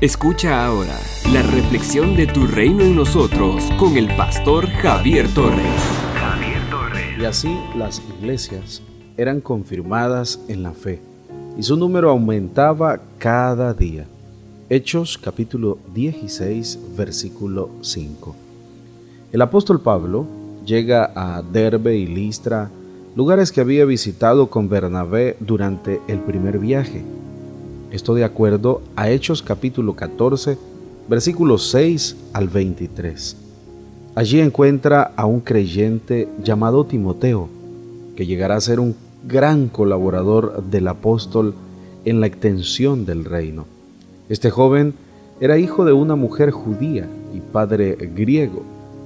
Escucha ahora la reflexión de tu reino en nosotros con el pastor Javier Torres. Javier Torres. Y así las iglesias eran confirmadas en la fe y su número aumentaba cada día. Hechos capítulo 16 versículo 5. El apóstol Pablo llega a Derbe y Listra, lugares que había visitado con Bernabé durante el primer viaje esto de acuerdo a Hechos capítulo 14, versículos 6 al 23. Allí encuentra a un creyente llamado Timoteo, que llegará a ser un gran colaborador del apóstol en la extensión del reino. Este joven era hijo de una mujer judía y padre griego,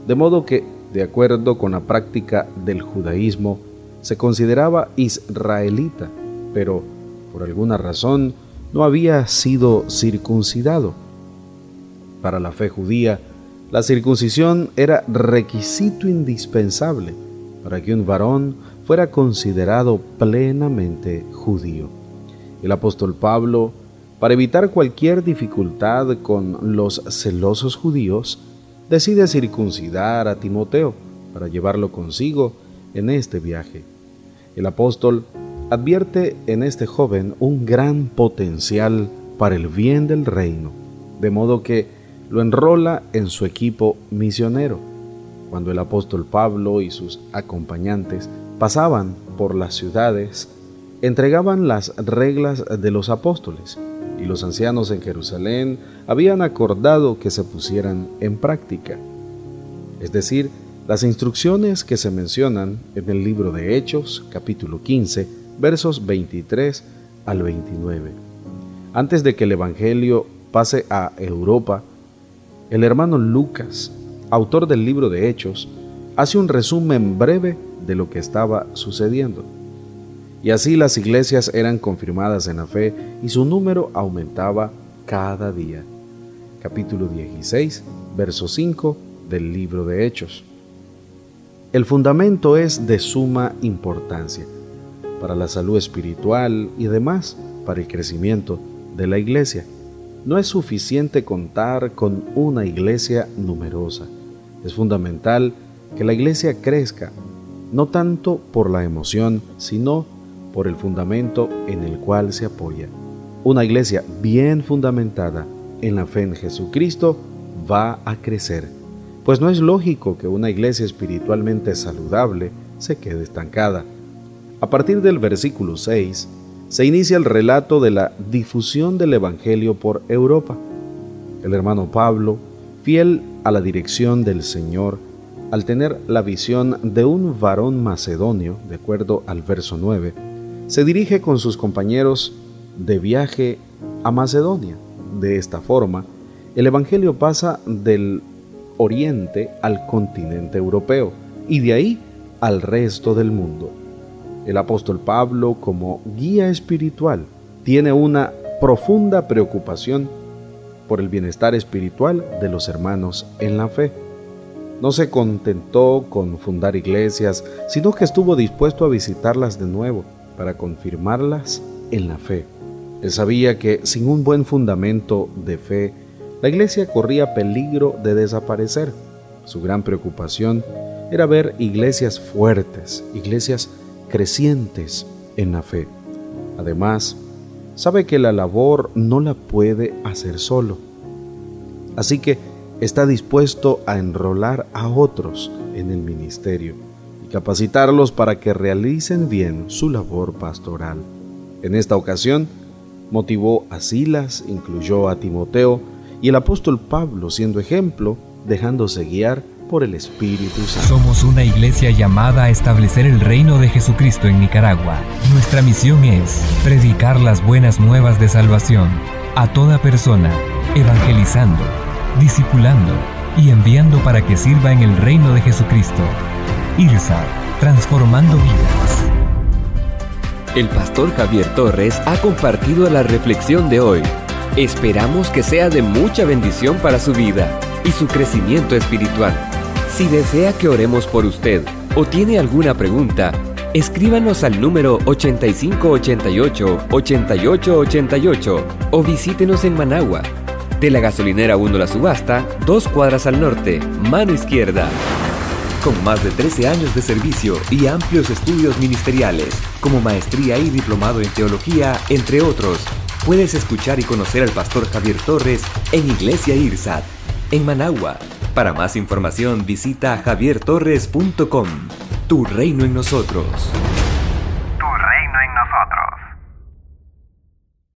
de modo que, de acuerdo con la práctica del judaísmo, se consideraba israelita, pero por alguna razón no había sido circuncidado. Para la fe judía, la circuncisión era requisito indispensable para que un varón fuera considerado plenamente judío. El apóstol Pablo, para evitar cualquier dificultad con los celosos judíos, decide circuncidar a Timoteo para llevarlo consigo en este viaje. El apóstol advierte en este joven un gran potencial para el bien del reino, de modo que lo enrola en su equipo misionero. Cuando el apóstol Pablo y sus acompañantes pasaban por las ciudades, entregaban las reglas de los apóstoles, y los ancianos en Jerusalén habían acordado que se pusieran en práctica. Es decir, las instrucciones que se mencionan en el libro de Hechos, capítulo 15, versos 23 al 29. Antes de que el Evangelio pase a Europa, el hermano Lucas, autor del libro de Hechos, hace un resumen breve de lo que estaba sucediendo. Y así las iglesias eran confirmadas en la fe y su número aumentaba cada día. Capítulo 16, verso 5 del libro de Hechos. El fundamento es de suma importancia para la salud espiritual y demás para el crecimiento de la iglesia. No es suficiente contar con una iglesia numerosa. Es fundamental que la iglesia crezca, no tanto por la emoción, sino por el fundamento en el cual se apoya. Una iglesia bien fundamentada en la fe en Jesucristo va a crecer, pues no es lógico que una iglesia espiritualmente saludable se quede estancada. A partir del versículo 6, se inicia el relato de la difusión del Evangelio por Europa. El hermano Pablo, fiel a la dirección del Señor, al tener la visión de un varón macedonio, de acuerdo al verso 9, se dirige con sus compañeros de viaje a Macedonia. De esta forma, el Evangelio pasa del oriente al continente europeo y de ahí al resto del mundo. El apóstol Pablo, como guía espiritual, tiene una profunda preocupación por el bienestar espiritual de los hermanos en la fe. No se contentó con fundar iglesias, sino que estuvo dispuesto a visitarlas de nuevo para confirmarlas en la fe. Él sabía que sin un buen fundamento de fe, la iglesia corría peligro de desaparecer. Su gran preocupación era ver iglesias fuertes, iglesias crecientes en la fe. Además, sabe que la labor no la puede hacer solo. Así que está dispuesto a enrolar a otros en el ministerio y capacitarlos para que realicen bien su labor pastoral. En esta ocasión, motivó a Silas, incluyó a Timoteo y el apóstol Pablo siendo ejemplo, dejándose guiar por el Espíritu Santo. Somos una iglesia llamada a establecer el reino de Jesucristo en Nicaragua. Nuestra misión es predicar las buenas nuevas de salvación a toda persona, evangelizando, discipulando y enviando para que sirva en el reino de Jesucristo. IRSA, transformando vidas. El pastor Javier Torres ha compartido la reflexión de hoy. Esperamos que sea de mucha bendición para su vida y su crecimiento espiritual. Si desea que oremos por usted o tiene alguna pregunta, escríbanos al número 8588-8888 o visítenos en Managua. De la gasolinera 1 La Subasta, dos cuadras al norte, mano izquierda. Con más de 13 años de servicio y amplios estudios ministeriales, como maestría y diplomado en teología, entre otros, puedes escuchar y conocer al pastor Javier Torres en Iglesia IRSAT, en Managua. Para más información visita javiertorres.com. Tu reino en nosotros.